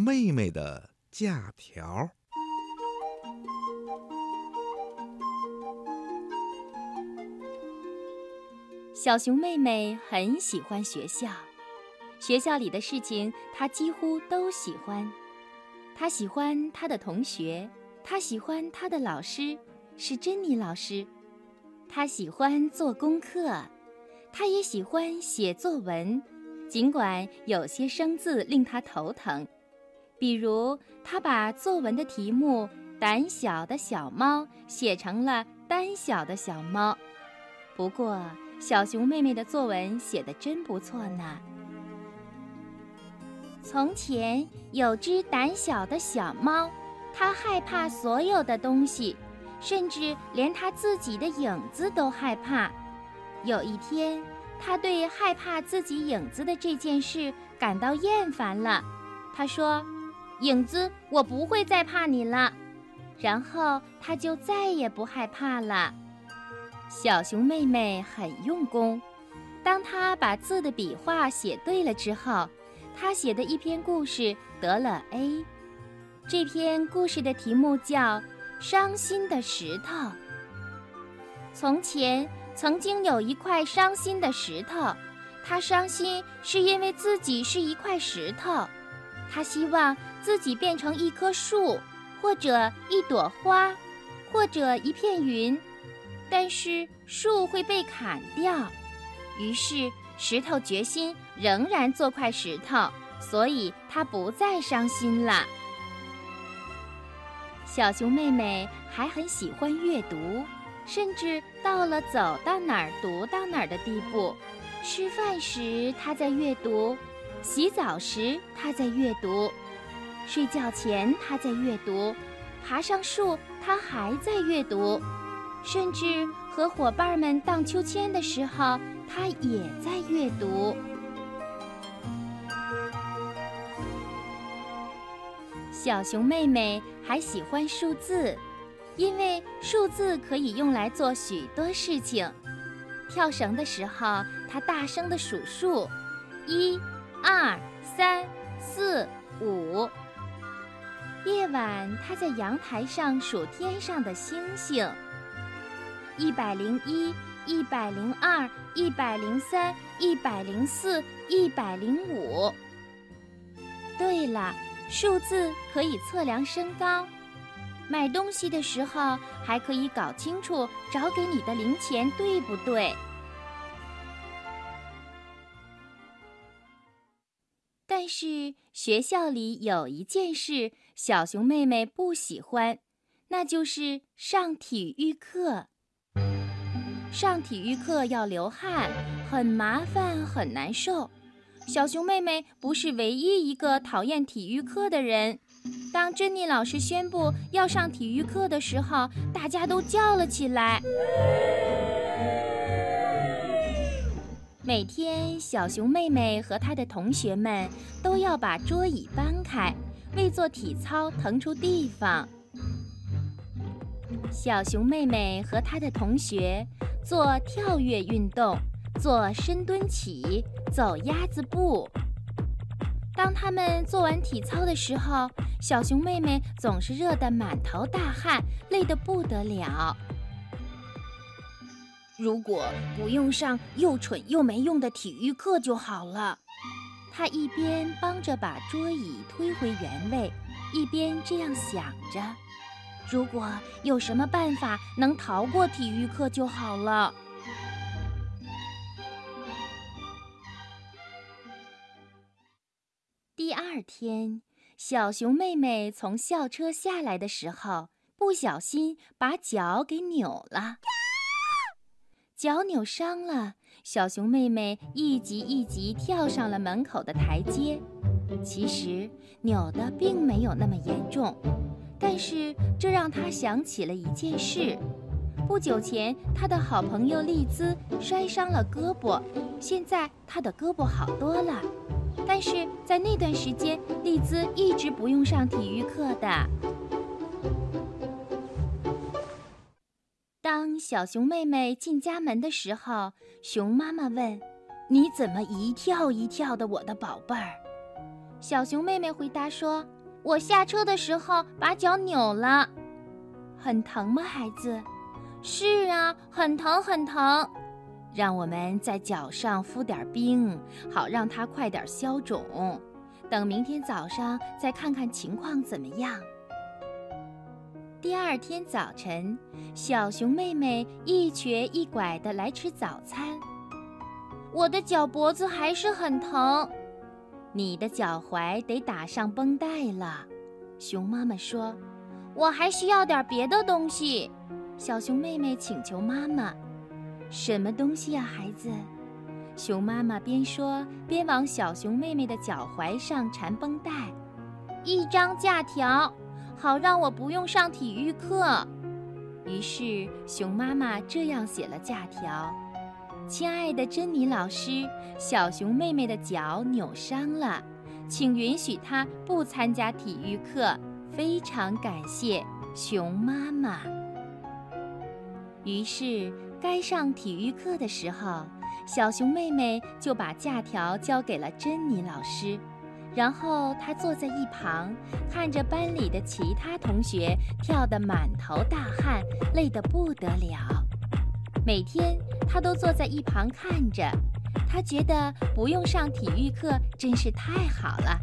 妹妹的假条。小熊妹妹很喜欢学校，学校里的事情她几乎都喜欢。她喜欢她的同学，她喜欢她的老师，是珍妮老师。她喜欢做功课，她也喜欢写作文，尽管有些生字令她头疼。比如，他把作文的题目“胆小的小猫”写成了“胆小的小猫”。不过，小熊妹妹的作文写得真不错呢。从前有只胆小的小猫，它害怕所有的东西，甚至连它自己的影子都害怕。有一天，它对害怕自己影子的这件事感到厌烦了。它说：“影子，我不会再怕你了。”然后它就再也不害怕了。小熊妹妹很用功，当她把字的笔画写对了之后，她写的一篇故事得了 A。这篇故事的题目叫《伤心的石头》。从前曾经有一块伤心的石头，它伤心是因为自己是一块石头，他希望自己变成一棵树，或者一朵花，或者一片云。但是树会被砍掉，于是石头决心仍然做块石头，所以它不再伤心了。小熊妹妹还很喜欢阅读，甚至到了走到哪儿读到哪儿的地步。吃饭时她在阅读，洗澡时她在阅读，睡觉前她在阅读，爬上树她还在阅读。甚至和伙伴们荡秋千的时候，他也在阅读。小熊妹妹还喜欢数字，因为数字可以用来做许多事情。跳绳的时候，她大声地数数：一、二、三、四、五。夜晚，他在阳台上数天上的星星。一百零一，一百零二，一百零三，一百零四，一百零五。对了，数字可以测量身高，买东西的时候还可以搞清楚找给你的零钱对不对。但是学校里有一件事，小熊妹妹不喜欢，那就是上体育课。上体育课要流汗，很麻烦，很难受。小熊妹妹不是唯一一个讨厌体育课的人。当珍妮老师宣布要上体育课的时候，大家都叫了起来。每天，小熊妹妹和她的同学们都要把桌椅搬开，为做体操腾出地方。小熊妹妹和她的同学。做跳跃运动，做深蹲起，走鸭子步。当他们做完体操的时候，小熊妹妹总是热得满头大汗，累得不得了。如果不用上又蠢又没用的体育课就好了。他一边帮着把桌椅推回原位，一边这样想着。如果有什么办法能逃过体育课就好了。第二天，小熊妹妹从校车下来的时候，不小心把脚给扭了，脚扭伤了。小熊妹妹一级一级跳上了门口的台阶，其实扭的并没有那么严重。但是这让她想起了一件事：不久前，她的好朋友丽兹摔伤了胳膊，现在她的胳膊好多了。但是在那段时间，丽兹一直不用上体育课的。小熊妹妹进家门的时候，熊妈妈问：“你怎么一跳一跳的，我的宝贝儿？”小熊妹妹回答说：“我下车的时候把脚扭了，很疼吗，孩子？”“是啊，很疼很疼。”“让我们在脚上敷点冰，好让它快点消肿。等明天早上再看看情况怎么样。”第二天早晨，小熊妹妹一瘸一拐地来吃早餐。我的脚脖子还是很疼，你的脚踝得打上绷带了。熊妈妈说：“我还需要点别的东西。”小熊妹妹请求妈妈：“什么东西呀，孩子？”熊妈妈边说边往小熊妹妹的脚踝上缠绷带：“一张假条。”好让我不用上体育课，于是熊妈妈这样写了假条：“亲爱的珍妮老师，小熊妹妹的脚扭伤了，请允许她不参加体育课。非常感谢熊妈妈。”于是该上体育课的时候，小熊妹妹就把假条交给了珍妮老师。然后他坐在一旁，看着班里的其他同学跳得满头大汗，累得不得了。每天他都坐在一旁看着，他觉得不用上体育课真是太好了。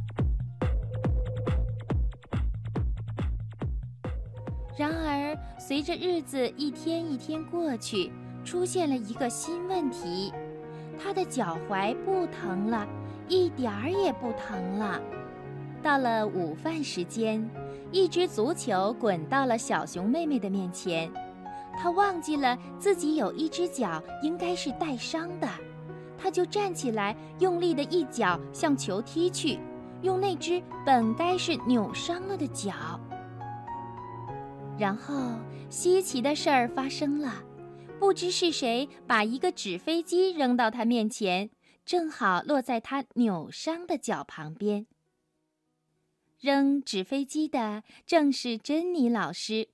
然而，随着日子一天一天过去，出现了一个新问题：他的脚踝不疼了。一点儿也不疼了。到了午饭时间，一只足球滚到了小熊妹妹的面前。她忘记了自己有一只脚应该是带伤的，她就站起来，用力的一脚向球踢去，用那只本该是扭伤了的脚。然后，稀奇的事儿发生了，不知是谁把一个纸飞机扔到她面前。正好落在他扭伤的脚旁边。扔纸飞机的正是珍妮老师，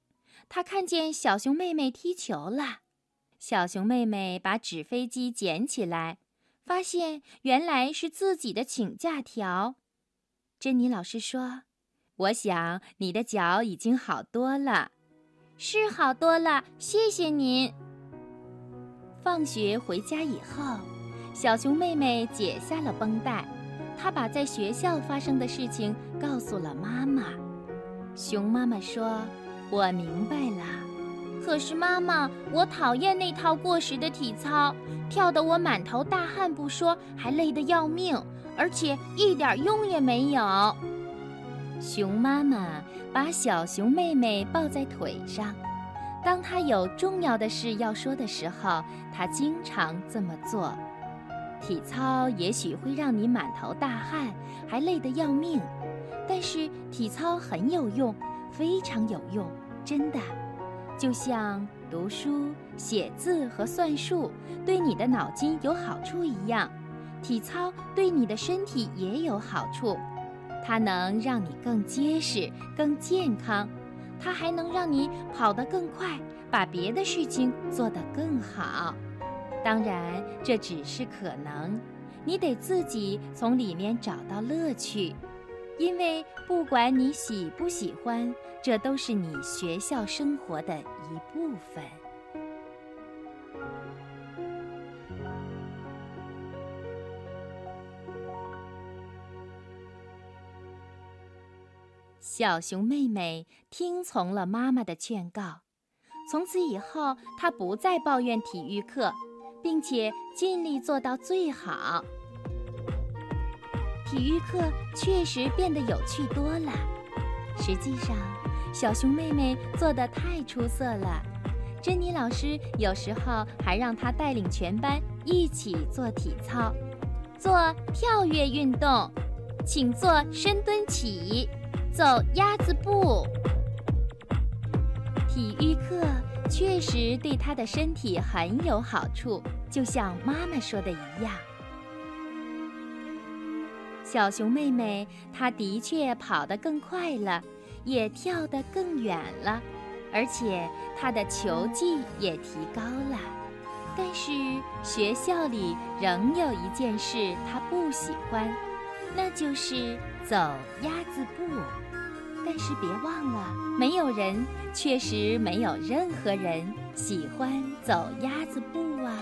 她看见小熊妹妹踢球了。小熊妹妹把纸飞机捡起来，发现原来是自己的请假条。珍妮老师说：“我想你的脚已经好多了，是好多了，谢谢您。”放学回家以后。小熊妹妹解下了绷带，她把在学校发生的事情告诉了妈妈。熊妈妈说：“我明白了，可是妈妈，我讨厌那套过时的体操，跳得我满头大汗不说，还累得要命，而且一点用也没有。”熊妈妈把小熊妹妹抱在腿上，当她有重要的事要说的时候，她经常这么做。体操也许会让你满头大汗，还累得要命，但是体操很有用，非常有用，真的，就像读书、写字和算术对你的脑筋有好处一样，体操对你的身体也有好处。它能让你更结实、更健康，它还能让你跑得更快，把别的事情做得更好。当然，这只是可能，你得自己从里面找到乐趣，因为不管你喜不喜欢，这都是你学校生活的一部分。小熊妹妹听从了妈妈的劝告，从此以后，她不再抱怨体育课。并且尽力做到最好。体育课确实变得有趣多了。实际上，小熊妹妹做得太出色了。珍妮老师有时候还让她带领全班一起做体操，做跳跃运动，请做深蹲起，走鸭子步。体育课。确实对他的身体很有好处，就像妈妈说的一样。小熊妹妹，她的确跑得更快了，也跳得更远了，而且她的球技也提高了。但是学校里仍有一件事她不喜欢，那就是走鸭子步。但是别忘了，没有人，确实没有任何人喜欢走鸭子步啊。